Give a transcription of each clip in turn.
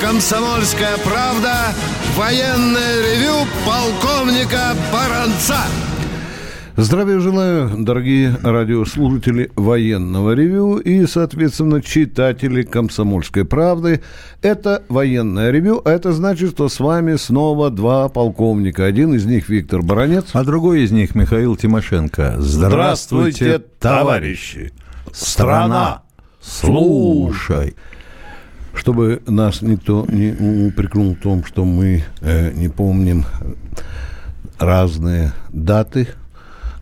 «Комсомольская правда» военное ревю полковника Баранца. Здравия желаю, дорогие радиослушатели военного ревю и, соответственно, читатели «Комсомольской правды». Это военное ревю, а это значит, что с вами снова два полковника. Один из них Виктор Баранец. А другой из них Михаил Тимошенко. Здравствуйте, Здравствуйте товарищи! Страна, слушай! Чтобы нас никто не упрекнул в том, что мы э, не помним разные даты –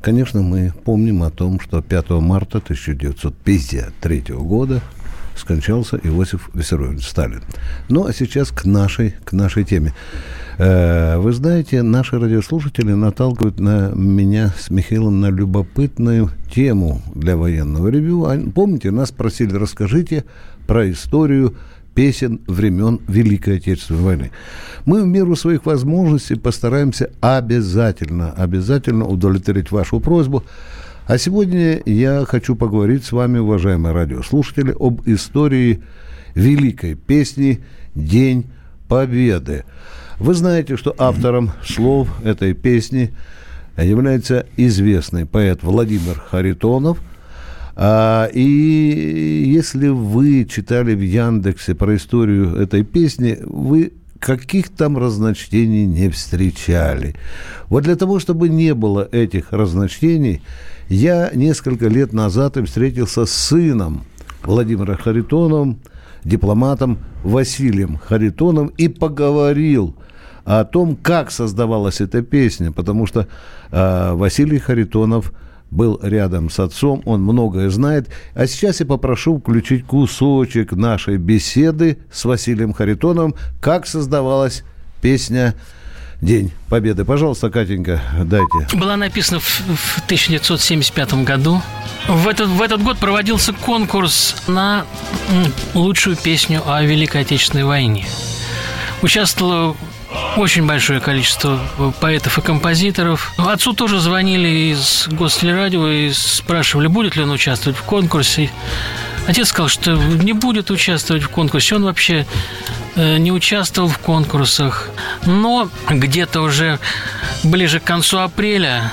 Конечно, мы помним о том, что 5 марта 1953 года скончался Иосиф Виссарионович Сталин. Ну, а сейчас к нашей, к нашей теме. Э, вы знаете, наши радиослушатели наталкивают на меня с Михаилом на любопытную тему для военного ревю. Помните, нас просили, расскажите про историю песен времен Великой Отечественной войны. Мы в меру своих возможностей постараемся обязательно, обязательно удовлетворить вашу просьбу. А сегодня я хочу поговорить с вами, уважаемые радиослушатели, об истории великой песни «День Победы». Вы знаете, что автором слов этой песни является известный поэт Владимир Харитонов – а, и если вы читали в Яндексе про историю этой песни, вы каких там разночтений не встречали. Вот для того, чтобы не было этих разночтений, я несколько лет назад встретился с сыном Владимира Харитонова, дипломатом Василием Харитоном, и поговорил о том, как создавалась эта песня, потому что э, Василий Харитонов – был рядом с отцом, он многое знает. А сейчас я попрошу включить кусочек нашей беседы с Василием Харитоновым, как создавалась песня День Победы. Пожалуйста, Катенька, дайте. Была написана в, в 1975 году. В этот, в этот год проводился конкурс на лучшую песню о Великой Отечественной войне. Участвовало очень большое количество поэтов и композиторов. Отцу тоже звонили из Гостелерадио и спрашивали, будет ли он участвовать в конкурсе. Отец сказал, что не будет участвовать в конкурсе. Он вообще э, не участвовал в конкурсах. Но где-то уже ближе к концу апреля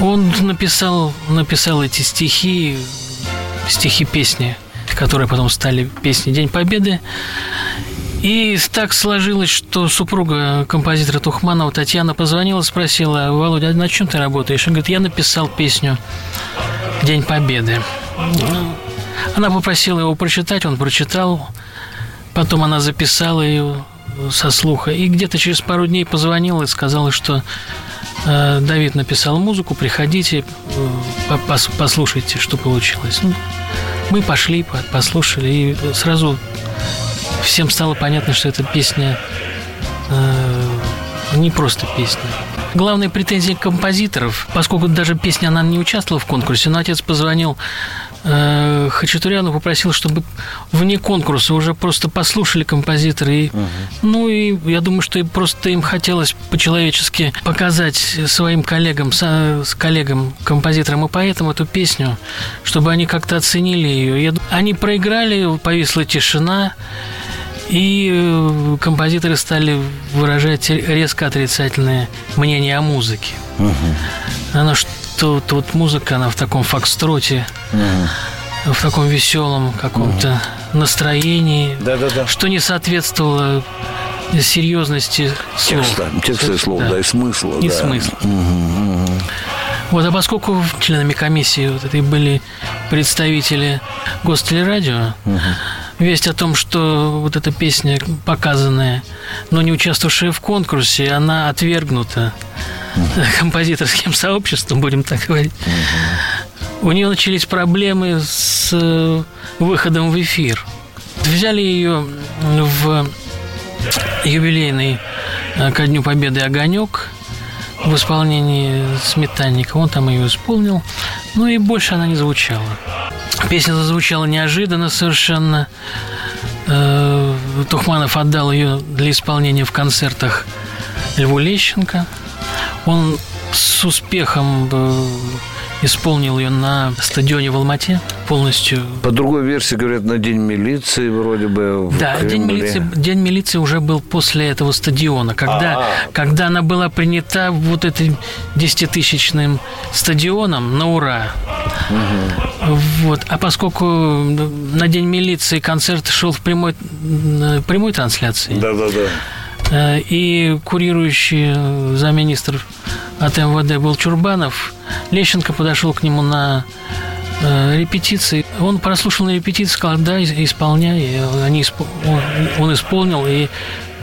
он написал, написал эти стихи, стихи песни, которые потом стали песней День Победы. И так сложилось, что супруга композитора Тухманова Татьяна позвонила, спросила, Володя, а на чем ты работаешь? Он говорит, я написал песню «День Победы». Она попросила его прочитать, он прочитал. Потом она записала ее со слуха. И где-то через пару дней позвонила и сказала, что э, Давид написал музыку, приходите, э, послушайте, что получилось. Ну, мы пошли, послушали, и сразу всем стало понятно, что эта песня э, не просто песня. Главная претензия композиторов, поскольку даже песня, она не участвовала в конкурсе, но отец позвонил э, Хачатуряну, попросил, чтобы вне конкурса уже просто послушали композиторы. И, угу. Ну и я думаю, что просто им хотелось по-человечески показать своим коллегам, с, с коллегам, композиторам и поэтам эту песню, чтобы они как-то оценили ее. Я, они проиграли, повисла тишина. И э, композиторы стали выражать резко отрицательное мнение о музыке. Угу. Она что тут музыка, она в таком фокстроте, угу. в таком веселом каком-то угу. настроении, да, да, да. что не соответствовало серьезности слов. Текста, текста слов, да. да, и смысла. И да. смысла. Угу, угу. Вот, а поскольку членами комиссии вот этой были представители Гостелерадио, угу весть о том, что вот эта песня показанная, но не участвовавшая в конкурсе, она отвергнута композиторским сообществом, будем так говорить. У нее начались проблемы с э, выходом в эфир. Взяли ее в юбилейный э, ко Дню Победы «Огонек», в исполнении Сметанника. Он там ее исполнил. Ну и больше она не звучала. Песня зазвучала неожиданно совершенно. Э, Тухманов отдал ее для исполнения в концертах Льву Лещенко. Он с успехом э, исполнил ее на стадионе в Алмате полностью. По другой версии, говорят, на День милиции вроде бы в Да, Кремле. День милиции, День милиции уже был после этого стадиона, когда, когда она была принята вот этим десятитысячным стадионом на ура. Вот. А поскольку на День милиции концерт шел в прямой, прямой трансляции, Да-да-да. Э, И курирующий э, замминистр от МВД был Чурбанов. Лещенко подошел к нему на э, репетиции. Он прослушал на репетиции, сказал, да, исполняй. Они, он, он исполнил и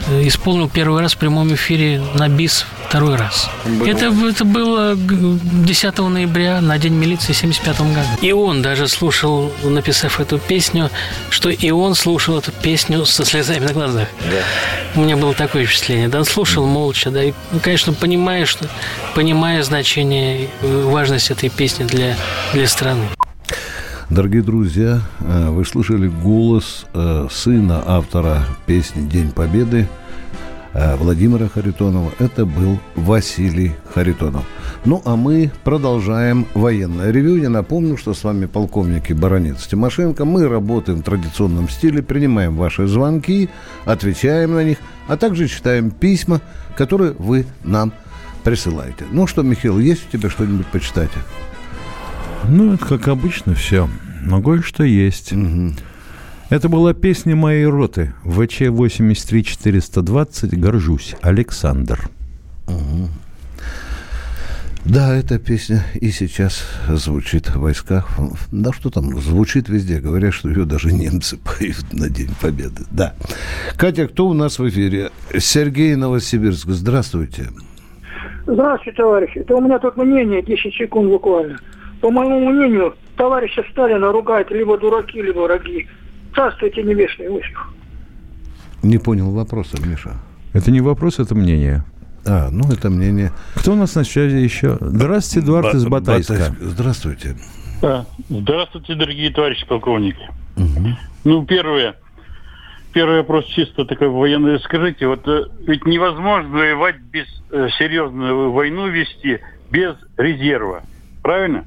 исполнил первый раз в прямом эфире на БИС второй раз. Это, это было г- 10 ноября на День милиции в 75 году. И он даже слушал, написав эту песню, что и он слушал эту песню со слезами на глазах. У меня было такое впечатление. Да, он слушал молча, да, и, ну, конечно, понимая, что, понимая значение, и важность этой песни для, для страны. Дорогие друзья, э, вы слышали голос э, сына автора песни «День Победы» э, Владимира Харитонова. Это был Василий Харитонов. Ну, а мы продолжаем военное ревю. Я напомню, что с вами полковник и баронец Тимошенко. Мы работаем в традиционном стиле, принимаем ваши звонки, отвечаем на них, а также читаем письма, которые вы нам присылаете. Ну что, Михаил, есть у тебя что-нибудь почитать? Ну, это как обычно все. Но кое-что есть. Это была песня моей роты. ВЧ 83420 «Горжусь». Александр. Да, эта песня и сейчас звучит в войсках. Да что там, звучит везде. Говорят, что ее даже немцы поют на День Победы. Да. Катя, кто у нас в эфире? Сергей Новосибирск. Здравствуйте. Здравствуйте, товарищи. Это у меня тут мнение, 10 секунд буквально. По моему мнению, товарища Сталина ругают либо дураки, либо враги. Здравствуйте, небесный Иосиф. Не понял вопроса, Миша. Это не вопрос, это мнение. А, ну это мнение. Кто у нас на связи еще? Здравствуйте, Эдуард из Ба- Батайска. Батайск. Здравствуйте. Да. Здравствуйте, дорогие товарищи полковники. Ну, первое. Первый вопрос чисто такой военный. Скажите, вот э, ведь невозможно воевать без э, серьезную войну вести без резерва. Правильно?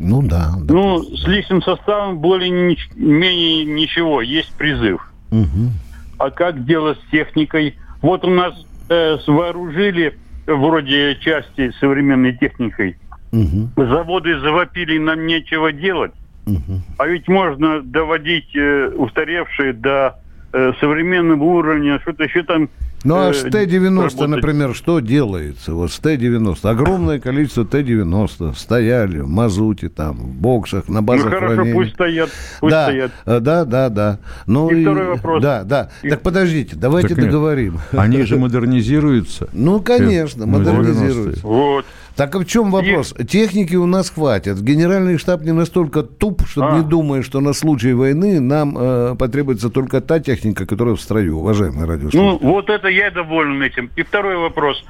Ну да. да. Ну, с личным составом более-менее ничего. Есть призыв. Мгм. А как дело с техникой? Вот у нас э, вооружили вроде части современной техникой. Мгм. Заводы завопили, нам нечего делать. Мгм. А ведь можно доводить э, устаревшие до э, современного уровня, что-то еще там... Ну а э, с Т-90, работать. например, что делается? Вот с Т-90. Огромное количество Т-90 стояли в мазуте, там, в боксах, на Ну базах хорошо, хранения. пусть стоят, пусть да, стоят. э, да, да, да. Ну, И второй вопрос. Да, да. И- Так подождите, давайте Так нет. договорим. Они же модернизируются. Ну, конечно, Ну, модернизируются. Вот. Так а в чем вопрос? Техники у нас хватит. Генеральный штаб не настолько туп, что А. не думает, что на случай войны нам э, потребуется только та техника, которая в строю, уважаемые радиослушатели. Ну, вот это я доволен этим. И второй вопрос.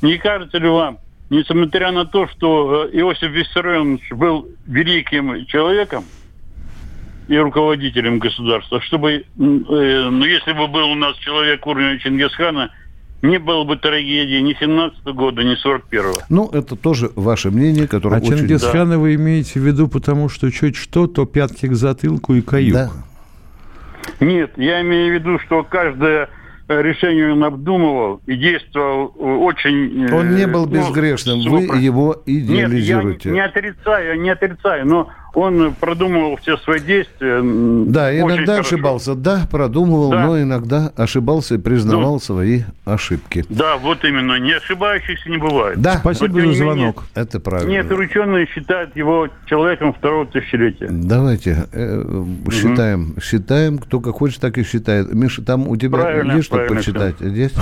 Не кажется ли вам, несмотря на то, что э, Иосиф Виссарионович был великим человеком и руководителем государства, чтобы, э, ну, если бы был у нас человек уровня Чингисхана, не было бы трагедии ни 17 года, ни 41-го. Ну, это тоже ваше мнение, которое А очень... Чингисхана вы имеете в виду, потому что чуть что, то пятки к затылку и каюк. Да. Нет, я имею в виду, что каждое э, решение он обдумывал и действовал э, очень... э, Он не был ну, безгрешным, всего вы его Нет, я идеализируете. не, не отрицаю, не отрицаю, но он продумывал все свои действия. Да, иногда хорошо. ошибался. Да, продумывал, Да. но иногда ошибался и признавал свои ошибки. Да, вот именно. Не ошибающихся не бывает. Да, Спасибо тем за не менее, звонок. это правильно. Некоторые ученые считают его человеком второго тысячелетия. Давайте э, считаем, считаем, кто как хочет, так и считает. Миша, там у тебя Правильно, есть что почитать? Есть?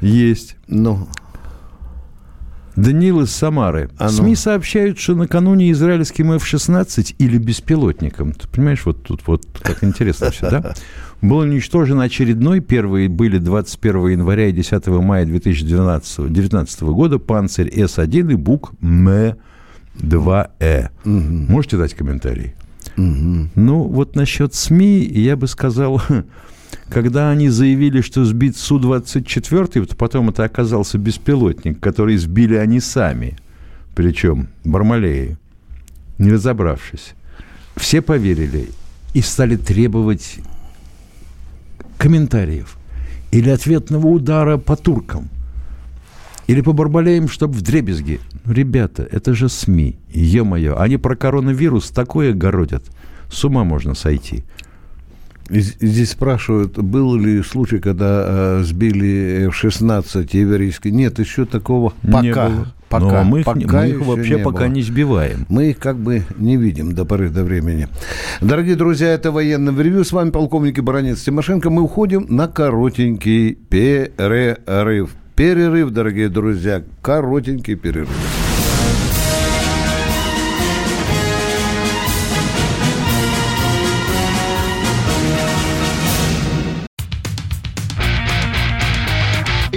Есть. Ну, Даниил из Самары. А ну. СМИ сообщают, что накануне израильским F-16 или беспилотником, ты понимаешь, вот тут вот как интересно все, да? Был уничтожен очередной, первые были 21 января и 10 мая 2012 2019 года, панцирь С-1 и БУК М-2Э. Можете дать комментарий? Ну, вот насчет СМИ, я бы сказал, когда они заявили, что сбит Су-24, то потом это оказался беспилотник, который сбили они сами, причем Бармалеи. не разобравшись, все поверили и стали требовать комментариев или ответного удара по туркам, или по Барбалеям, чтобы в дребезги. Ну, ребята, это же СМИ, ё-моё, они про коронавирус такое городят. С ума можно сойти. Здесь спрашивают, был ли случай, когда э, сбили F-16 еврейский. Нет, еще такого пока. Не было. Пока, Но мы их, пока мы их вообще не пока было. не сбиваем. Мы их как бы не видим до поры до времени. Дорогие друзья, это военное ревью. С вами полковник Баранец Тимошенко. Мы уходим на коротенький перерыв. Перерыв, дорогие друзья, коротенький перерыв.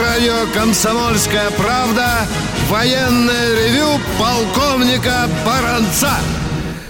Радио «Комсомольская правда» военное ревю полковника Баранца.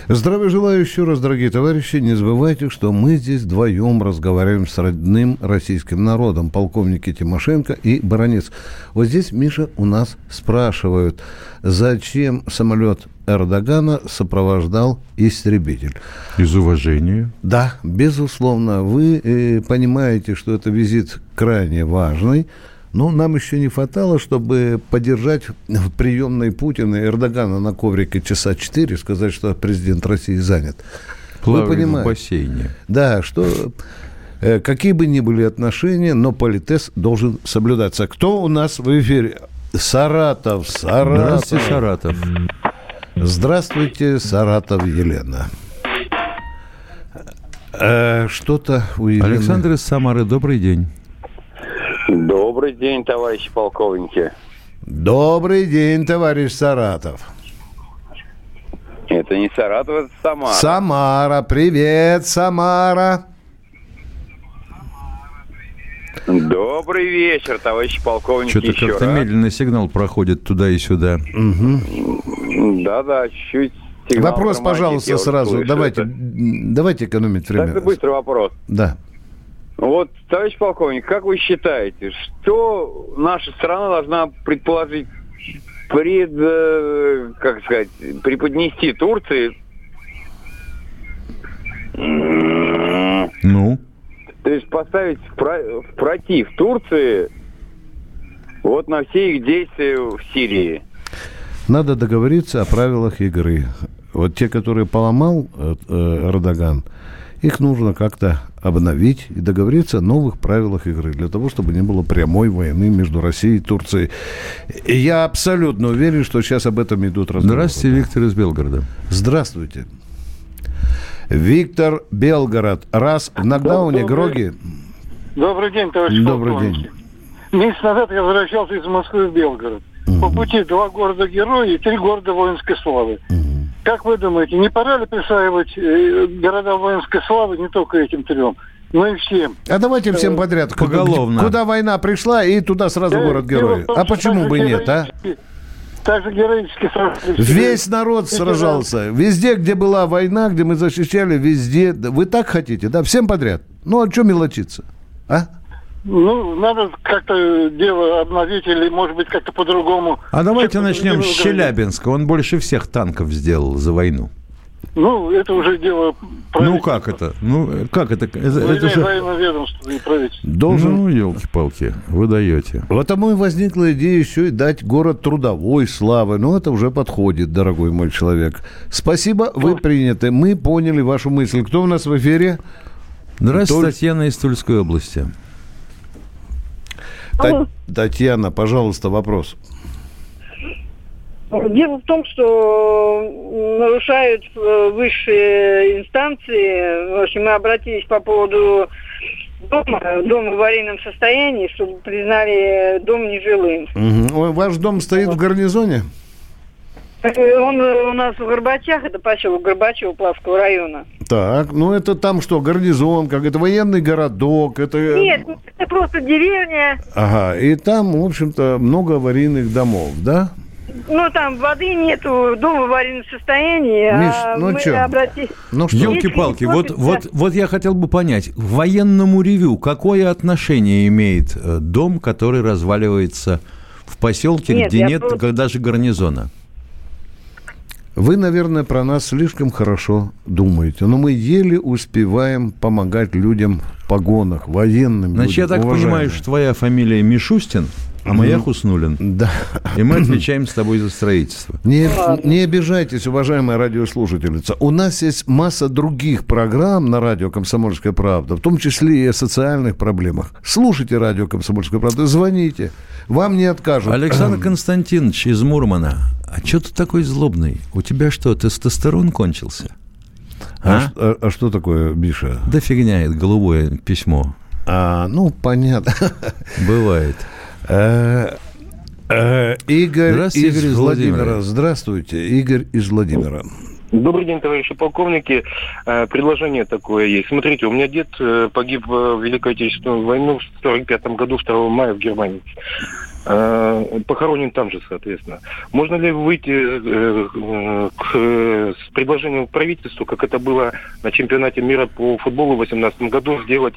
Здравия желаю еще раз, дорогие товарищи. Не забывайте, что мы здесь вдвоем разговариваем с родным российским народом. Полковники Тимошенко и Баранец. Вот здесь, Миша, у нас спрашивают, зачем самолет Эрдогана сопровождал истребитель. Из уважения. Да, безусловно, вы э, понимаете, что это визит крайне важный, но нам еще не хватало, чтобы поддержать в приемной Путина и Эрдогана на коврике часа четыре, сказать, что президент России занят. Плавает в понимаете? бассейне. Да, что э, какие бы ни были отношения, но политез должен соблюдаться. Кто у нас в эфире? Саратов, Саратов. Здравствуйте, Саратов. Здравствуйте, Саратов Елена. Э, Что-то у Елены... Александр из Самары, добрый день. Добрый день, товарищи полковники. Добрый день, товарищ Саратов. Это не Саратов, это Самара. Самара, привет, Самара. Добрый вечер, товарищи полковники, Что-то еще как-то раз. медленно сигнал проходит туда и сюда. Да-да, чуть сигнал Вопрос, пожалуйста, сразу. Давайте, это. давайте экономить время. Так, быстрый вопрос. Да. Вот, товарищ полковник, как вы считаете, что наша страна должна предположить, пред, э, как сказать, преподнести Турции? Ну, То есть поставить в, в против Турции вот на все их действия в Сирии. Надо договориться о правилах игры. Вот те, которые поломал э, э, Эрдоган, их нужно как-то обновить и договориться о новых правилах игры, для того, чтобы не было прямой войны между Россией и Турцией. И я абсолютно уверен, что сейчас об этом идут разговоры. здравствуйте, Виктор из Белгорода. Здравствуйте. Виктор Белгород. Раз в нокдауне, Добрый- Гроги. Добрый день, товарищ Добрый полковник. Месяц назад я возвращался из Москвы в Белгород. По пути два города-героя и три города воинской славы. Как вы думаете, не пора ли присваивать э, города воинской славы не только этим трем, но и всем? А давайте всем подряд. Куда- Поголовно. Куда война пришла, и туда сразу Э, город героя. А почему бы нет, а? героически- Так же героически сражались. Весь народ сражался. Везде, где была война, где мы защищали, везде. Вы так хотите, да? Всем подряд. Ну, а что мелочиться? А? Ну, надо как-то дело обновить или, может быть, как-то по-другому. А давайте Всех начнем с Челябинска. Он больше всех танков сделал за войну. Ну, это уже дело Ну как это? Ну как это? Это, это же- и правительства. Должен... Ну, елки-палки, вы даете. Потому и возникла идея еще и дать город трудовой славы. Но это уже подходит, дорогой мой человек. Спасибо, вы приняты. Мы поняли вашу мысль. Кто у нас в эфире? Здравствуйте, Толь- Татьяна из Тульской области. Та- Татьяна, пожалуйста, вопрос. Дело в том, что нарушают э, высшие инстанции. В общем, мы обратились по поводу дома, дом в аварийном состоянии, чтобы признали дом нежилым. Ой, Ваш дом стоит в гарнизоне? Э, Он э, у нас в Горбачах, это поселок Горбачева Плавского района. Так, ну это там что, гарнизон, как это военный городок, это... Нет, это просто деревня. Ага, и там, в общем-то, много аварийных домов, да? Ну, там воды нету, дом в аварийном состоянии. Миш, а ну мы чё? обратились... Ну что? Елки-палки, вот, вот, вот я хотел бы понять, к военному ревю какое отношение имеет э, дом, который разваливается в поселке, Нет, где нет просто- даже гарнизона? Вы, наверное, про нас слишком хорошо думаете, но мы еле успеваем помогать людям в погонах, военным Значит, я людям, так уважаемые. понимаю, что твоя фамилия Мишустин, а моя. Хуснулин. Да. И мы отвечаем с тобой за строительство. Не, не обижайтесь, уважаемая радиослушательница. У нас есть масса других программ на радио «Комсомольская правда», в том числе и о социальных проблемах. Слушайте радио «Комсомольская правда», звоните. Вам не откажут. Александр Константинович из Мурмана, а что ты такой злобный? У тебя что, тестостерон кончился? А, А? а- а что такое, Биша? Да фигня, это голубое письмо. А, ну, понятно. Бывает. Э, э, Игорь Здравствуйте, из Игорь из Владимира. Владимира. Здравствуйте, Игорь из Владимира. Добрый день, товарищи полковники. Э, Предложение такое есть. Смотрите, у меня дед погиб в Великой Отечественную войну в 1945 году 2 мая в Германии. Э, Похоронен там же, соответственно. Можно ли выйти э, э, к, с предложением правительству, как это было на чемпионате мира по футболу в 2018 году, сделать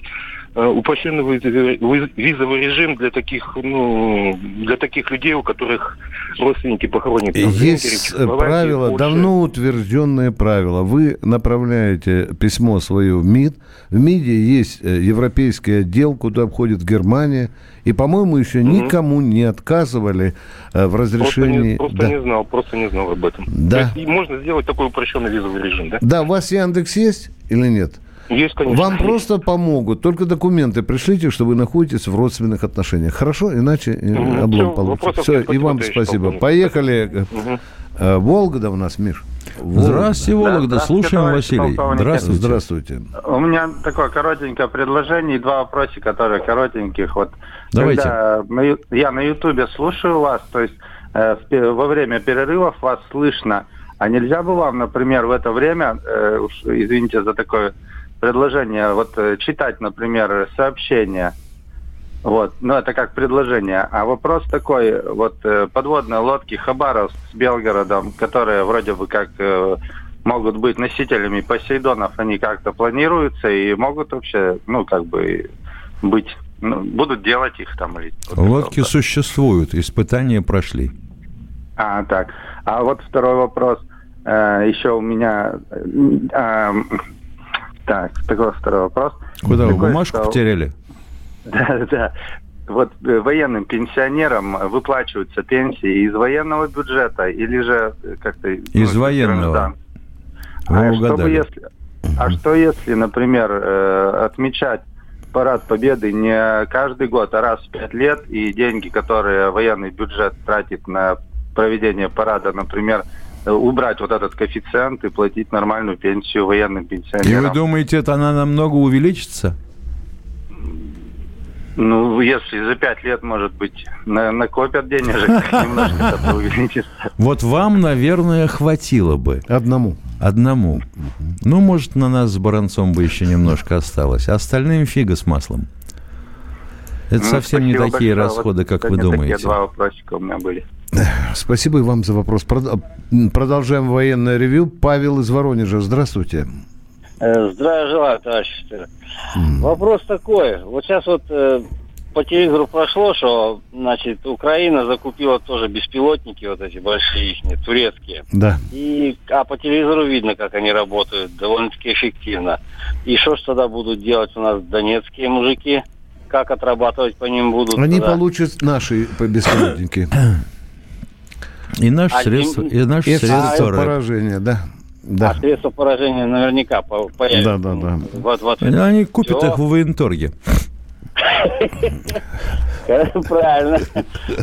упрощенный виз- виз- визовый режим для таких, ну, для таких людей, у которых родственники похоронены. Есть э, правило, давно утвержденное правило. Вы направляете письмо свое в МИД. В МИДе есть э, европейский отдел, куда входит Германия. И, по-моему, еще Мгм. никому не отказывали э, в Просто, разрешении... не, просто да. не знал, просто не знал об этом. Да. То есть можно сделать такой упрощенный визовый режим, да? Да, у вас Яндекс есть или нет? Есть, конечно. Вам просто помогут. Только документы пришлите, что вы находитесь в родственных отношениях. Хорошо? Иначе э, Мгм. облом Всё, получится. Все, и вам спасибо. полковник. Поехали. Э, Волгода у нас, Миш. Волгода. Здравствуйте, Вологда. здравствуйте, Слушаем, Василий. Здравствуйте. Здравствуйте. У меня такое коротенькое предложение и два вопроса, которые коротеньких. Вот Давайте. когда ю- я на Ютубе слушаю вас, то есть э, во время перерывов вас слышно, а нельзя бы вам, например, в это время, э, уж извините за такое предложение, вот э, читать, например, сообщения. Вот, ну это как предложение. А вопрос такой, вот э, подводные лодки Хабаровск с Белгородом, которые вроде бы как э, могут быть носителями Посейдонов, они как-то планируются и могут вообще, ну как бы быть, ну, будут делать их там или... Лодки существуют, испытания прошли. А, так. А вот второй вопрос. Еще у меня... так, такой второй вопрос. Куда вы Такой, бумажку что- потеряли? Да, да. Вот э, военным пенсионерам выплачиваются пенсии из военного бюджета или же э, как-то... Из ну, военного. Вы А угадали. если, а что если, например, э, отмечать парад Победы не каждый год, а раз в пять лет, и деньги, которые военный бюджет тратит на проведение парада, например, убрать вот этот коэффициент и платить нормальную пенсию военным И пенсионерам? вы думаете, это она намного увеличится? Ну, если за пять лет, может быть, на- накопят денежек, немножко это увеличится. Вот вам, наверное, хватило бы. Одному. Одному. Ну, может, на нас с Баранцом бы еще немножко осталось. А остальным фига с маслом. Это Ну, совсем не такие большое. расходы, Вот как вы думаете. Такие два вопросика у меня были. Спасибо и вам за вопрос. М, Продолжаем военное ревю. Павел из Воронежа. Здравствуйте. Э, Здравия желаю, товарищ офицер. Вопрос такой. Вот сейчас вот э, по телевизору прошло, что, значит, Украина закупила тоже беспилотники, вот эти большие ихние, турецкие. Да. И, а по телевизору видно, как они работают, довольно-таки эффективно. И что ж тогда будут делать у нас донецкие мужики? Как отрабатывать по ним будут? Они тогда? получат наши беспилотники. И наш А средство, им- и наш И средства рэп. поражения, да. Да. А средства поражения наверняка по- появятся. Да, да, да. Вот, вот. Они купят Всё. их в военторге. Правильно.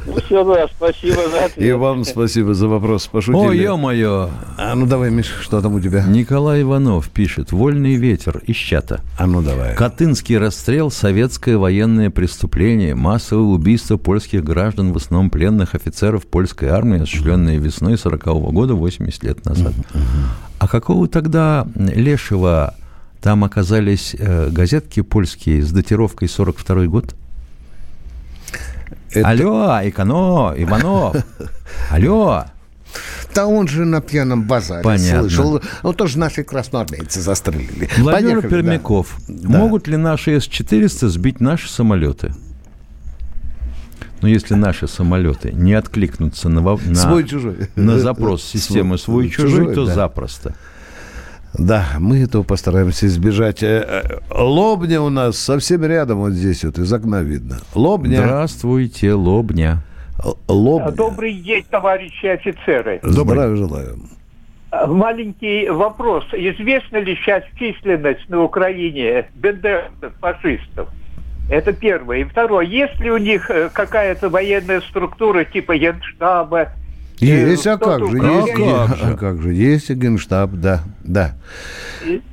Ну, все, да, спасибо за ответ. И вам спасибо за вопрос. Пошутили. Ой, ё-моё. А ну давай, Миш, что там у тебя? Николай Иванов пишет «Вольный ветер» из чата. А ну давай. Катынский расстрел – советское военное преступление, массовое убийство польских граждан, в основном пленных офицеров польской армии, осуществленное весной 40 года, 80 лет назад. А какого тогда лешего там оказались э, газетки польские с датировкой 42 год? Это- Алло, Икано, Иванов, алло. Да он же на пьяном базаре Понятно. слышал. Ну, тоже наши красноармейцы застрелили. Владимир Поехали. Пермяков. Да. Могут ли наши С-400 сбить наши самолеты? Но если наши самолеты не откликнутся на, на- Свой-чужой. на запрос системы свой-чужой, Чужой, то да. запросто. Да, мы этого постараемся избежать. Э, э, Лобня у нас совсем рядом, вот здесь вот, из окна видно. Лобня. Здравствуйте, Лобня. Лобня. Добрый день, товарищи офицеры. Здравия желаю. Маленький вопрос. Известна ли сейчас численность на Украине бендеровцев, фашистов? Это первое. И второе. Есть ли у них э, какая-то военная структура типа Генштаба? Есть, Э, а как кто-то же, управляет? есть, а как же, есть и генштаб, да, да.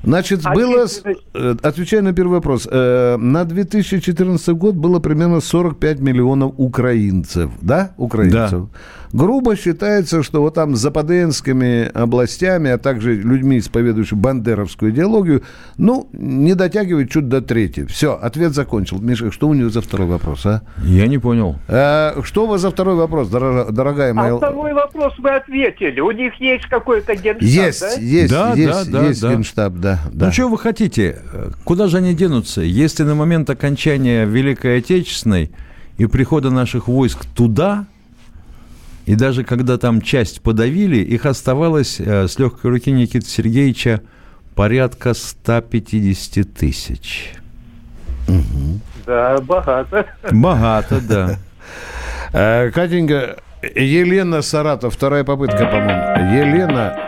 Значит, А было, э, отвечая на первый вопрос, э, на 2014 год было примерно 45 миллионов украинцев, да, украинцев. Грубо считается, что вот там с западенскими областями, а также людьми, исповедующими бандеровскую идеологию, ну, не дотягивает чуть до трети. Все, ответ закончил. Миша, что у него за второй вопрос, а? Я не понял. Э, что у вас за второй вопрос, дорога- дорогая моя? А второй вопрос вы ответили. У них есть какой-то Генштаб, Есть, да? есть, Да, есть, да, есть да. генштаб, да, да. Ну, что вы хотите? Куда же они денутся? Если на момент окончания Великой Отечественной и прихода наших войск туда, и даже когда там часть подавили, их оставалось э, с легкой руки Никиты Сергеевича порядка 150 тысяч. Да, богато. Богато, да. Э, Катенька, Елена Саратов, вторая попытка, по-моему. Елена,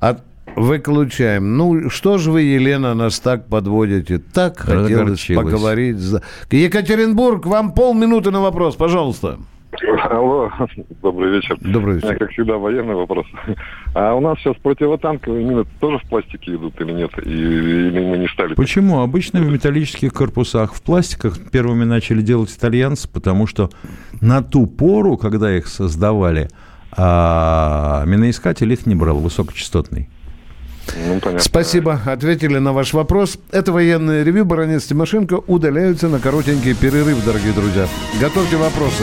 от- выключаем. Ну, что же вы, Елена, нас так подводите? Так хотелось поговорить. Екатеринбург, вам полминуты на вопрос, пожалуйста. Алло, добрый вечер. Добрый У меня, вечер. как всегда, военный вопрос. А у нас сейчас противотанковые мины тоже в пластике идут или нет? И, или мы не стали? Почему? Обычно в металлических корпусах. В пластиках первыми начали делать итальянцы, потому что на ту пору, когда их создавали, а, миноискатель их не брал, высокочастотный. Ну, понятно. Спасибо, ответили на ваш вопрос. Это военное ревю. Баронец Тимошенко удаляются на коротенький перерыв, дорогие друзья. Готовьте вопросы.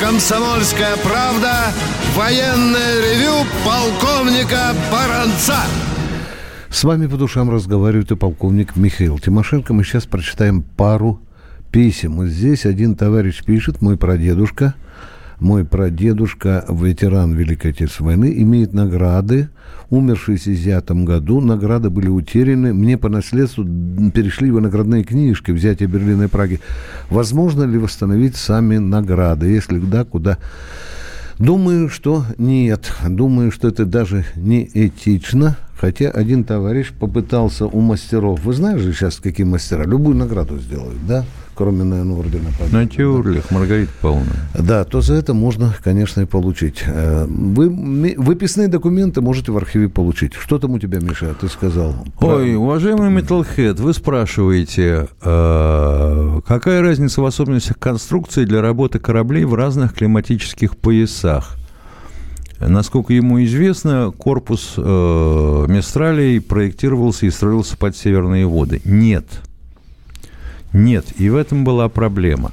«Комсомольская правда» военное ревю полковника Баранца. С вами по душам разговаривает и полковник Михаил Тимошенко. Мы сейчас прочитаем пару писем. Вот здесь один товарищ пишет, мой прадедушка, мой прадедушка, ветеран Великой Отечественной войны, имеет награды, умерший в 60 году. Награды были утеряны. Мне по наследству перешли его наградные книжки «Взятие Берлина и Праги». Возможно ли восстановить сами награды? Если да, куда? Думаю, что нет. Думаю, что это даже не этично. Хотя один товарищ попытался у мастеров. Вы знаете же сейчас, какие мастера? Любую награду сделают, да? Кроме, наверное, ордена Победы. На Тюрлих, Маргарита Павловна. Да, то за это можно, конечно, и получить. Э, Вы выписные документы можете в архиве получить. Что там у тебя, Миша, ты сказал? Ой, уважаемый Metalhead, вы спрашиваете, э, какая разница в особенностях конструкции для работы кораблей в разных климатических поясах? Насколько ему известно, корпус э, Мистралей проектировался и строился под северные воды. Нет. Нет, и в этом была проблема.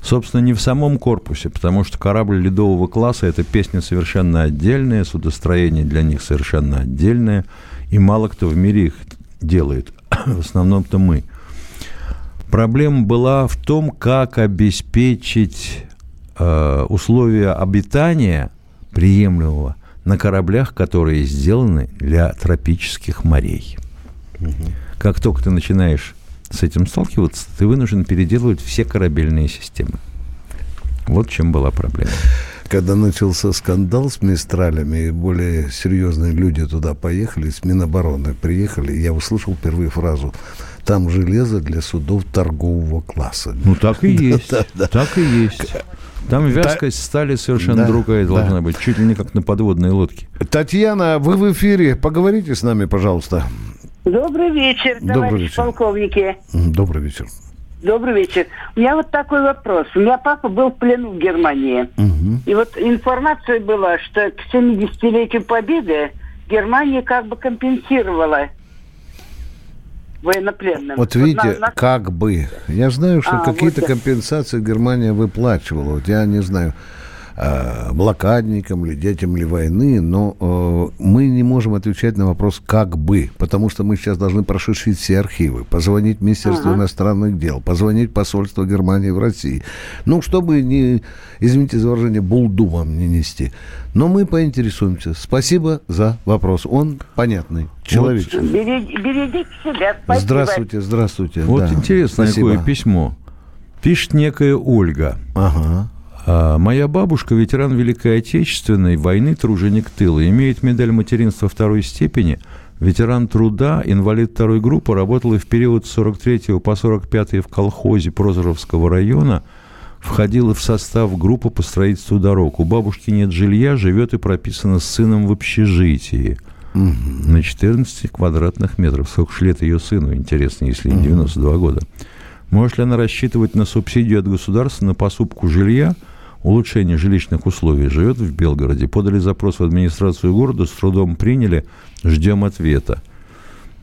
Собственно, не в самом корпусе, потому что корабль ледового класса – это песня совершенно отдельная, судостроение для них совершенно отдельное, и мало кто в мире их делает. В основном-то мы. Проблема была в том, как обеспечить э, условия обитания приемлемого на кораблях, которые сделаны для тропических морей. Как только ты начинаешь с этим сталкиваться, ты вынужден переделывать все корабельные системы. Вот в чем была проблема. Когда начался скандал с Мистралями, и более серьезные люди туда поехали, с Минобороны приехали, я услышал впервые фразу «Там железо для судов торгового класса». Ну, так и есть. Так и есть. Там вязкость стали совершенно Да, другая да. должна быть, чуть ли не как на подводной лодке. Татьяна, вы в эфире. Поговорите с нами, пожалуйста. Добрый вечер, Добрый товарищ вечер. полковники. Добрый вечер. Добрый вечер. У меня вот такой вопрос. У меня папа был в плену в Германии. И вот информация была, что к 70-летию Победы Германия как бы компенсировала военнопленным. Вот видите, на- как бы. Я знаю, что А, какие-то вот компенсации Германия выплачивала. Вот я не знаю, э, блокадникам ли, детям ли войны, но э, мы не можем отвечать на вопрос «как бы», потому что мы сейчас должны прошишить все архивы, позвонить в Министерство Ага. иностранных дел, позвонить посольство Германии в России. Ну, чтобы не, извините за выражение, булду вам не нести. Но мы поинтересуемся. Спасибо за вопрос. Он понятный, человечный. Берег- Берегите себя. Спасибо. Здравствуйте, здравствуйте. Вот Да, интересное спасибо. какое письмо. Пишет некая Ольга. Ага. А, Моя бабушка, ветеран Великой Отечественной войны, труженик тыла, имеет медаль материнства второй степени, ветеран труда, инвалид второй группы, работала в период с 43 по 45 в колхозе Прозоровского района, входила в состав группы по строительству дорог. У бабушки нет жилья, живет и прописана с сыном в общежитии. На 14 квадратных метров. Сколько ж лет ее сыну, интересно, если не 92 года. Может ли она рассчитывать на субсидию от государства на посупку жилья, улучшение жилищных условий? Живет в Белгороде. Подали запрос в администрацию города, с трудом приняли, ждем ответа.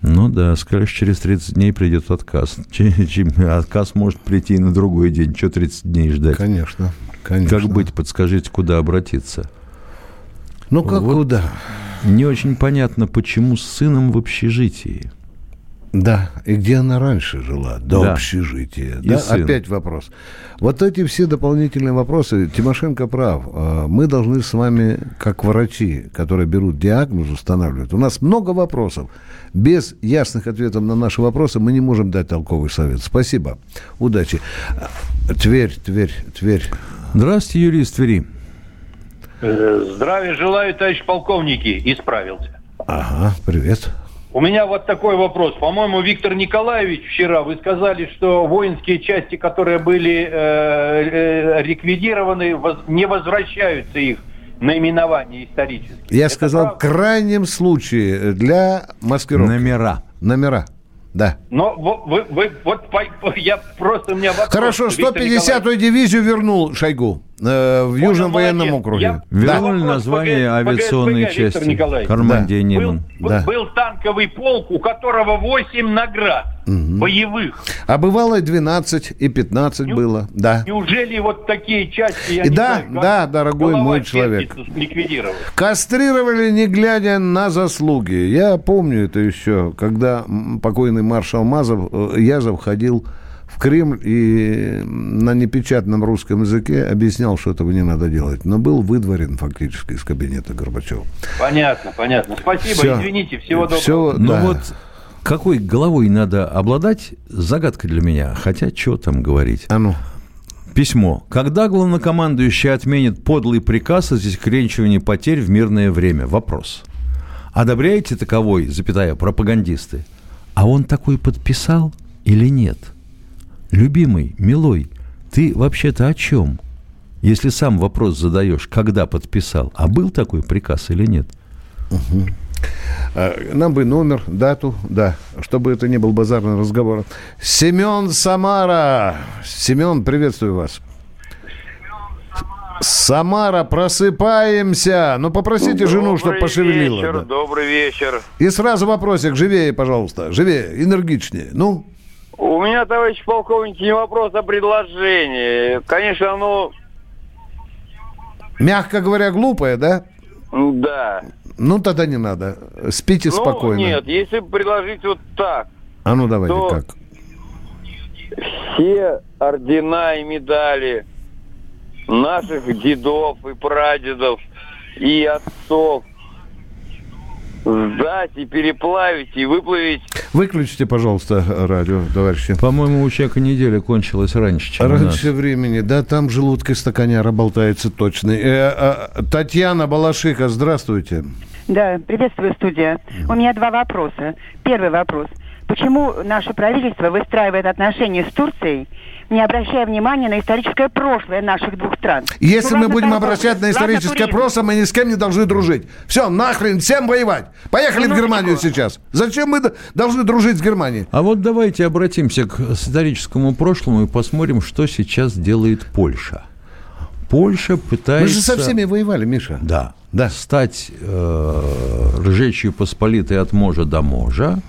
Ну да, скажешь, через 30 дней придет отказ. Отказ может прийти и на другой день. Что 30 дней ждать? Конечно, конечно. Как быть? Подскажите, куда обратиться? Ну, как Вот куда? Не очень понятно, почему с сыном в общежитии. Да, и где она раньше жила? До Да. общежития. И Да, сын. опять вопрос. Вот эти все дополнительные вопросы, Тимошенко прав. Э, Мы должны с вами, как врачи, которые берут диагноз, устанавливают. У нас много вопросов. Без ясных ответов на наши вопросы мы не можем дать толковый совет. Спасибо. Удачи. А, Тверь, Тверь, Тверь. Здравствуйте, Юрий из Твери. Э, Здравия желаю, товарищ полковники. Исправился. Ага, привет. У меня вот такой вопрос. По-моему, Виктор Николаевич, вчера вы сказали, что воинские части, которые были э, э, ликвидированы, воз- не возвращаются их наименования исторические. Я сказал, в крайнем случае для маскировки. Номера. Номера, да. Но во- вы, вы- вот я просто у меня вопрос. Хорошо, Виктор 150-ю дивизию вернул Шойгу э, в Южном военном молодец. округе. Я- Вернули вопрос название ГСБГ, авиационной Виктор части. Кармандия Да. Неман. Был, Да. был танковый полк, у которого 8 наград боевых. А бывало и 12, и 15 было, да. Неужели вот такие части, я И не да, знаю, как да, дорогой мой человек. Кастрировали, не глядя на заслуги. Я помню это еще, когда покойный маршал Мазов, э, Язов ходил в Кремль и на непечатном русском языке объяснял, что этого не надо делать. Но был выдворен фактически из кабинета Горбачева. Понятно, понятно. Спасибо, Всё. извините, всего доброго. Ну да. вот какой головой надо обладать, загадка для меня. Хотя, что там говорить. А ну. Письмо. Когда главнокомандующий отменит подлый приказ о засекречивании потерь в мирное время? Вопрос. Одобряете таковой, запятая, пропагандисты? А он такой подписал или нет? Любимый, милой, ты вообще-то о чем? Если сам вопрос задаешь, когда подписал, а был такой приказ или нет? А, Нам бы номер, дату, да, чтобы это не был базарный разговор. Семен Самара. Семен, приветствую вас. Самара, просыпаемся. Ну, попросите жену, чтобы Добрый пошевелила. вечер, да. добрый вечер. И сразу вопросик, живее, пожалуйста, живее, энергичнее. Ну, У меня, товарищ полковник, не вопрос, а предложение. Конечно, оно... Мягко говоря, глупое, да? Да. Ну, тогда не надо. Спите ну, спокойно. нет, если предложить вот так, А ну, давайте, то- как? все ордена и медали наших дедов и прадедов и отцов сдать и переплавить и выплавить Выключите, пожалуйста, радио, товарищи. По-моему, у человека неделя кончилась раньше, чем у нас. Раньше времени, да, там желудка стаканяра болтается точно. Э, а, Татьяна Балашиха, здравствуйте. Да, приветствую, студия. У меня два вопроса. Первый вопрос. Почему наше правительство выстраивает отношения с Турцией, не обращая внимания на историческое прошлое наших двух стран? Если Ну, мы будем торговля, обращать на историческое прошлое, мы ни с кем не должны дружить. Все, нахрен, всем воевать. Поехали в Германию сейчас. Зачем мы должны дружить с Германией? А вот давайте обратимся к историческому прошлому и посмотрим, что сейчас делает Польша. Польша пытается... Мы же со всеми воевали, Миша. Да. Да. Стать э, Ржечью Посполитой от можа до можа.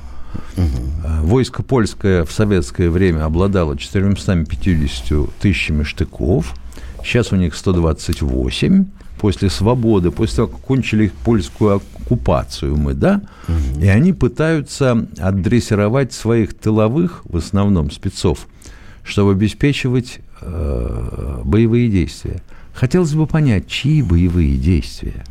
Э, Войско польское в советское время обладало 450 тысячами штыков. Сейчас у них 128. После свободы, после того, как кончили их польскую оккупацию мы, да, и они пытаются отдрессировать своих тыловых, в основном спецов, чтобы обеспечивать э, боевые действия. Хотелось бы понять, чьи боевые действия?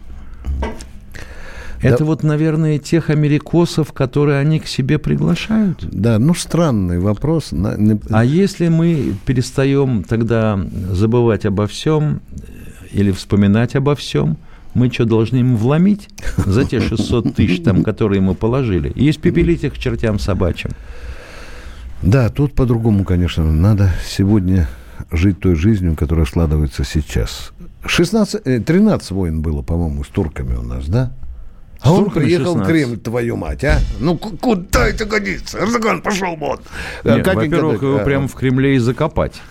Это вот, наверное, тех америкосов, которые они к себе приглашают. Да, ну странный вопрос. А если мы перестаем тогда забывать обо всем или вспоминать обо всем, мы что, должны им вломить за те 600 тысяч, там, которые мы положили, и испепелить их к чертям собачьим? Да, тут по-другому, конечно, надо сегодня жить той жизнью, которая складывается сейчас. 16, э, 13 войн было, по-моему, с турками у нас, да? А он приехал в 16. Кремль, твою мать, а? Ну, ку- куда это годится? Эрдоган, пошел вон. Нет, Катенька, во-первых, его а, прямо в Кремле и закопать.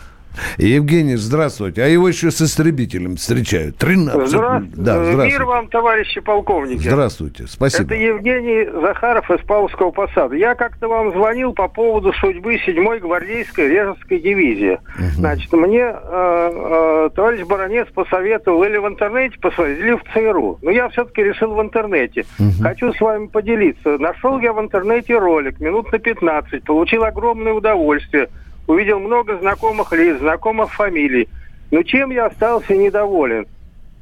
Евгений, здравствуйте. А его еще с истребителем встречают. 13. Здра- Да, э, Мир здравствуйте. вам, товарищи полковники. Здравствуйте, спасибо. Это Евгений Захаров из Павловского посада. Я как-то вам звонил по поводу судьбы 7-й гвардейской Реженской дивизии. Значит, мне э, э, товарищ Баронец посоветовал или в интернете посмотреть, или в ЦРУ. Но я все-таки решил в интернете. Хочу с вами поделиться. Нашел я в интернете ролик, минут на 15. Получил огромное удовольствие. Увидел много знакомых лиц, знакомых фамилий. Но чем я остался недоволен?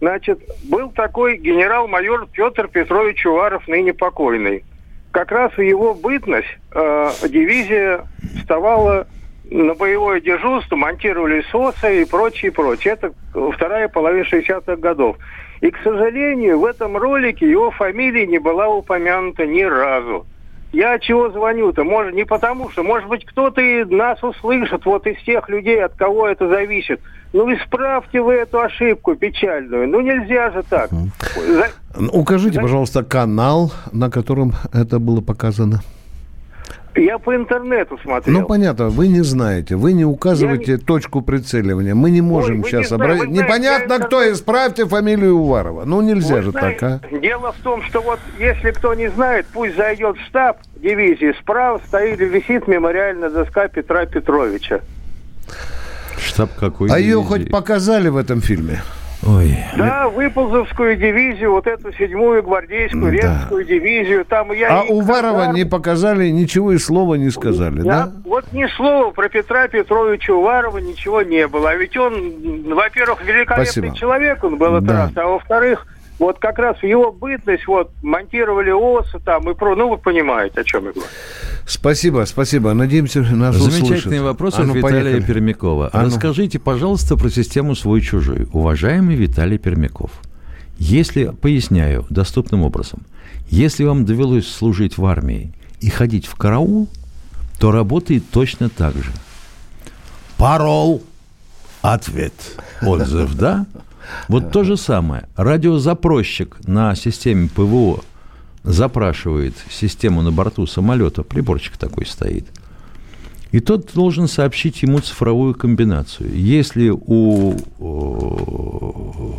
Значит, был такой генерал-майор Петр Петрович Уваров, ныне покойный. Как раз в его бытность э, дивизия вставала на боевое дежурство, монтировали СОСы и прочее, прочее. Это вторая половина 60-х годов. И, к сожалению, в этом ролике его фамилия не была упомянута ни разу. Я чего звоню-то? Может, не потому что, может быть, кто-то и нас услышит, вот из тех людей, от кого это зависит. Ну, исправьте вы эту ошибку печальную. Ну, нельзя же так. За- Укажите, пожалуйста, канал, на котором это было показано. Я по интернету смотрел. Ну, понятно, вы не знаете, вы не указываете точку прицеливания. Мы не можем не сейчас знаете, обратить. знаете, Непонятно, я кто, исправьте фамилию Уварова. Ну, нельзя Вы же знаете, так, а? Дело в том, что вот если кто не знает, пусть зайдет в штаб дивизии. Справа стоит висит мемориальная доска Петра Петровича. Штаб какой А ее дивизии? хоть показали в этом фильме? Ой. Да, Выползовскую дивизию, вот эту седьмую гвардейскую, Ренскую дивизию, там я... А и Уварова казарм- не показали, ничего и слова не сказали, Я- да? Вот ни слова про Петра Петровича Уварова ничего не было. А ведь он, во-первых, великолепный Спасибо. человек, он был это Да. раз, а во-вторых, вот как раз в его бытность, вот, монтировали ОСы там и про... Ну, вы понимаете, о чем я говорю. Спасибо, спасибо. Надеемся, нас Замечательный услышат. вопрос А от ну, Виталия поехали. Пермякова. А ну. Расскажите, пожалуйста, про систему свой-чужой. Уважаемый Виталий Пермяков, если, поясняю доступным образом, если вам довелось служить в армии и ходить в караул, то работает точно так же. Парол. Ответ. Отзыв, да? Вот то же самое. Радиозапросчик на системе ПВО запрашивает систему на борту самолета, приборчик такой стоит, и тот должен сообщить ему цифровую комбинацию. Если у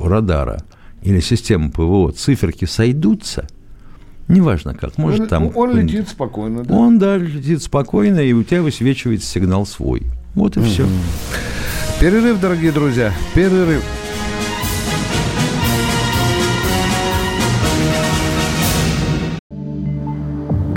радара или системы ПВО циферки сойдутся, Неважно как, может он, там... Он летит спокойно, да? Он, да, летит спокойно, и у тебя высвечивается сигнал свой. Вот и все. Перерыв, дорогие друзья, перерыв.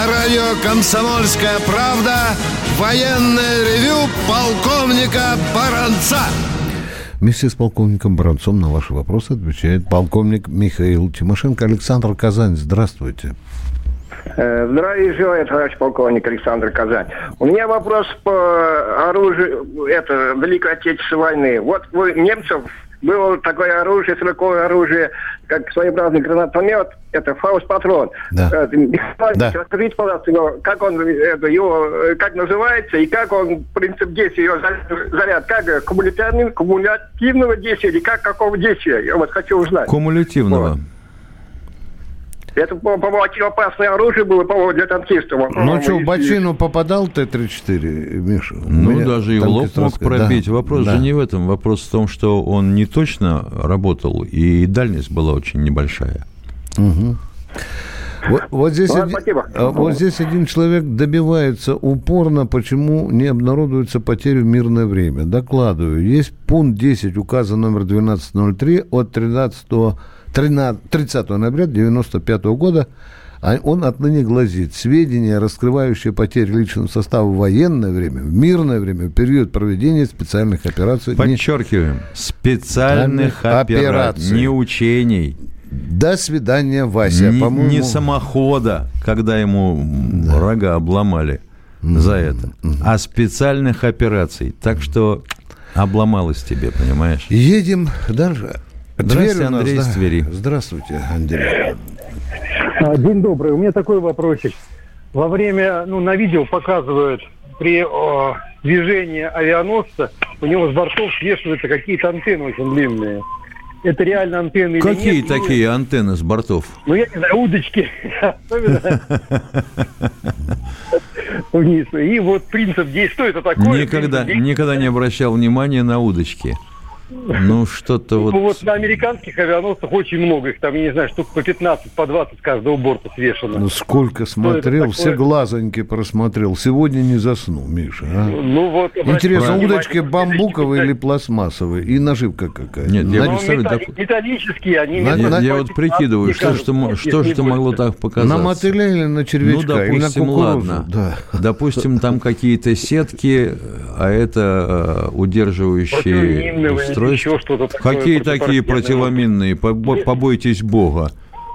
На радио «Комсомольская правда» военное ревю полковника Баранца. Вместе с полковником Бранцом на ваши вопросы отвечает полковник Михаил Тимошенко. Александр Казань, здравствуйте. Здравия желаю, товарищ полковник Александр Казань. У меня вопрос по оружию, это, Великой Отечественной войны. Вот у немцев было такое оружие, стрелковое оружие, как своеобразный гранатомет, это фауст-патрон. Да. Э, Да. расскажите, пожалуйста, его, как он, это, его, э, как называется и как он, принцип действия, его заряд, как э, кумулятивного действия или как какого действия? Я вот хочу узнать. Кумулятивного. Это, по- по-моему, опасное оружие было, по-моему, для танкистов. Ну что, в бочину попадал Т-34, Миша? Ну, меня даже и в лоб мог пробить. Да, Вопрос да. же не в этом. Вопрос в том, что он не точно работал, и дальность была очень небольшая. Мгм. Вот, вот здесь Ладно, один, спасибо. а, вот здесь один человек добивается упорно, почему не обнародуются потери в мирное время. Докладываю. Есть пункт 10 указа номер 1203 от 13, 13 30 ноября 1995 года. А он отныне гласит, сведения, раскрывающие потери личного состава в военное время, в мирное время, в период проведения специальных операций. Подчеркиваем, специальных Специальных операций, операций. не учений. До свидания, Вася. не, По-моему, не самохода, когда ему рога обломали за это, а специальных операций. Так что обломалось тебе, понимаешь? Едем дальше. Здравствуйте, нас, Андрей да. из Твери. Здравствуйте, Андрей. А, День добрый. У меня такой вопросик. Во время, ну, на видео показывают при э, движении авианосца у него с бортов свешиваются какие-то антенны очень длинные. Это реально антенны или Какие нет? Такие антенны с бортов? Ну, я не знаю, удочки. Вниз. И вот принцип действия, что это такое? Никогда, никогда не обращал внимания на удочки. Ну, что-то Ну, вот... вот на американских авианосцах очень много. Их там, я не знаю, штук по 15, по 20 с каждого борта свешено. Ну, сколько смотрел, все глазоньки просмотрел. Сегодня не засну, Миша. а? Ну, вот, Интересно, удочки бамбуковые или пластмассовые? И наживка какая? Нет, я Ну, представляю, металли- так- металлические, они... На- Я, на- я вот прикидываю, что же, мо- что это могло так показаться? На мотыля или на червячка? Ну, или на допустим, ладно. Да. Допустим, там какие-то сетки, а это э, удерживающие Устройства. еще что-то такое, Какие такие противоминные? Побо- Побойтесь Бога.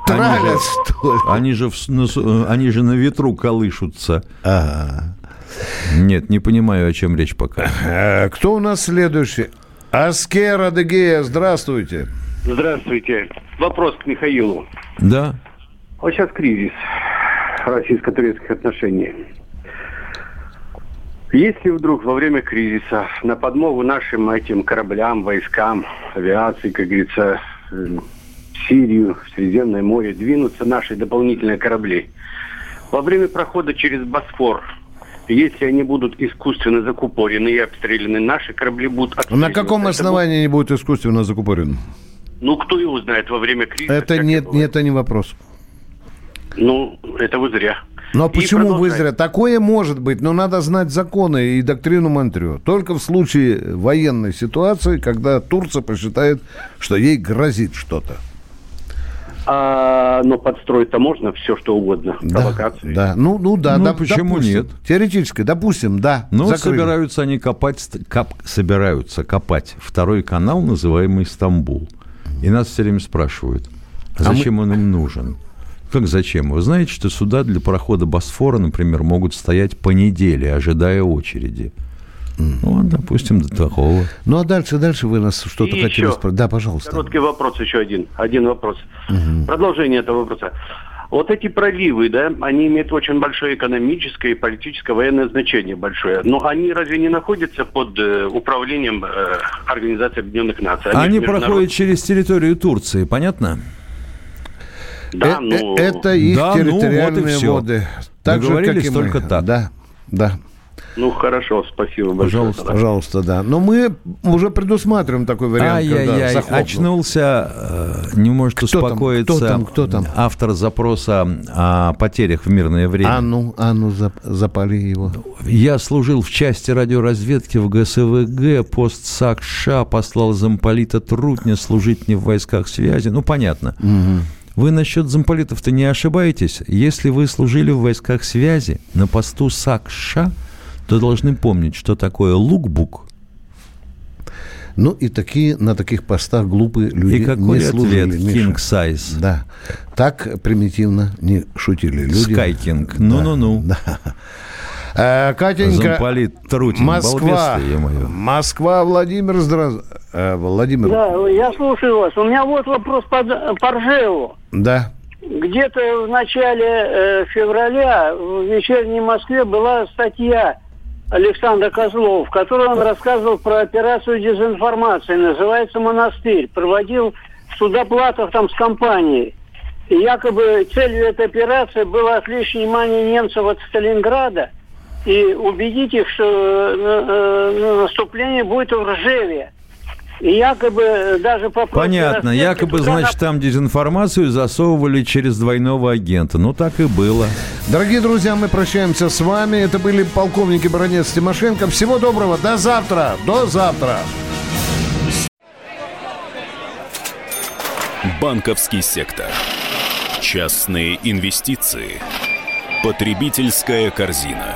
Они Тралят, же- что ли? Они же, в на они же на ветру колышутся. Ага. Нет, не понимаю, о чем речь пока. Э, Кто у нас следующий? Аскер Адыгея, здравствуйте. Здравствуйте. Вопрос к Михаилу. Да? Вот сейчас кризис российско-турецких отношений. Если вдруг во время кризиса на подмогу нашим этим кораблям, войскам, авиации, как говорится, э, в Сирию, в Средиземное море двинутся наши дополнительные корабли, во время прохода через Босфор, если они будут искусственно закупорены и обстреляны, наши корабли будут На отстреливаться. каком Это основании не будет искусственно закупорен? будет- Ну, кто его знает во время кризиса? Это нет, нет, это не вопрос. Ну, это вы зря. Но И почему вы зря? Такое может быть, но надо знать законы и доктрину Монтрё. Только в случае военной ситуации, когда Турция посчитает, что ей грозит что-то. А, но подстроить-то можно все, что угодно. Провокации. Да, ну, ну да, Ну, да, почему допустим. нет? Теоретически, допустим, да. Ну, закрыли. собираются они копать, кап- собираются копать второй канал, называемый Стамбул. И нас все время спрашивают, а А мы- зачем он им нужен? Как зачем? Вы знаете, что суда для прохода Босфора, например, могут стоять по неделе, ожидая очереди. Ну, допустим, до такого. Ну, а дальше, дальше вы нас что-то хотели спросить. Да, пожалуйста. Короткий вопрос еще один. Один вопрос. Мгм. Продолжение этого вопроса. Вот эти проливы, да, они имеют очень большое экономическое и политическое военное значение большое. Но они разве не находятся под э, управлением э, Организации Объединенных Наций? Они международ- проходят через территорию Турции, понятно? Да, Э, ну... э, Это их Да, ну, вот и территориальные воды. Так же, как и мы. только так. Да, да. Ну, хорошо, спасибо большое. Пожалуйста, пожалуйста, да. Но мы уже предусматриваем такой вариант, когда Ай-яй-яй, захлопнут. очнулся, э, не может Кто там? успокоиться. Кто там? Кто там? Автор запроса о потерях в мирное время. А ну, а ну, зап- запали его. Я служил в части радиоразведки в ГСВГ, пост САКША, послал замполита Трутня служить не в войсках связи. Ну, понятно. Вы насчет замполитов-то не ошибаетесь. Если вы служили в войсках связи на посту САКША, то должны помнить, что такое лукбук. Ну и такие на таких постах глупые люди И какой не служили. ответ? Миша. King size. Да. Так примитивно не шутили люди. Скайкинг. Ну-ну-ну. Да. Э, Катенька, Замполит Трутин. Москва. Москва, Владимир, здра- э, Владимир, Да, я слушаю вас. У меня вот вопрос по, по Ржеву. да. Где-то в начале э, февраля в вечерней Москве была статья Александра Козлова, в которой он рассказывал про операцию дезинформации. Называется «Монастырь». Проводил Судоплатов там с компанией. И якобы целью этой операции было отвлечь внимание немцев от Сталинграда и убедить их, что э, э, наступление будет в Ржеве. И якобы даже по Понятно. Якобы, туда значит, там дезинформацию засовывали через двойного агента. Ну, так и было. Дорогие друзья, мы прощаемся с вами. Это были полковники Баранец Тимошенко. Всего доброго. До завтра. До завтра. Банковский сектор. Частные инвестиции. Потребительская корзина.